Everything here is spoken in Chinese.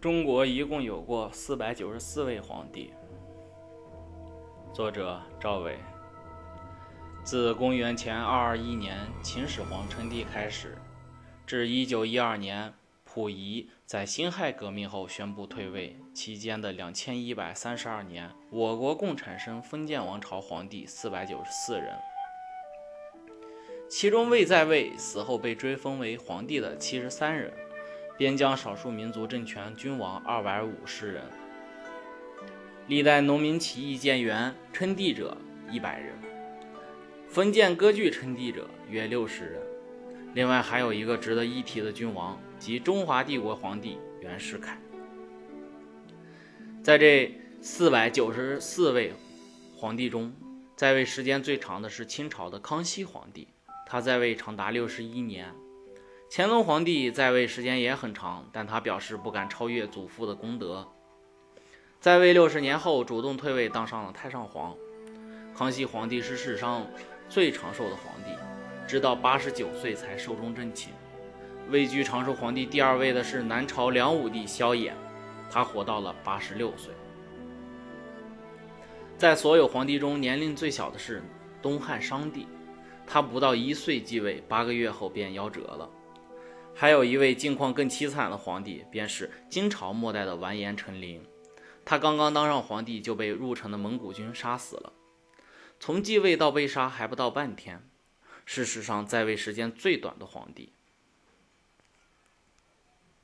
中国一共有过四百九十四位皇帝。作者赵伟。自公元前二二一年秦始皇称帝开始，至一九一二年溥仪在辛亥革命后宣布退位期间的两千一百三十二年，我国共产生封建王朝皇帝四百九十四人，其中未在位死后被追封为皇帝的七十三人。边疆少数民族政权君王二百五十人，历代农民起义建元称帝者一百人，封建割据称帝者约六十人。另外还有一个值得一提的君王，即中华帝国皇帝袁世凯。在这四百九十四位皇帝中，在位时间最长的是清朝的康熙皇帝，他在位长达六十一年。乾隆皇帝在位时间也很长，但他表示不敢超越祖父的功德。在位六十年后，主动退位，当上了太上皇。康熙皇帝是史上最长寿的皇帝，直到八十九岁才寿终正寝。位居长寿皇帝第二位的是南朝梁武帝萧衍，他活到了八十六岁。在所有皇帝中，年龄最小的是东汉商帝，他不到一岁继位，八个月后便夭折了。还有一位境况更凄惨的皇帝，便是金朝末代的完颜承麟。他刚刚当上皇帝，就被入城的蒙古军杀死了。从继位到被杀还不到半天，是史上在位时间最短的皇帝。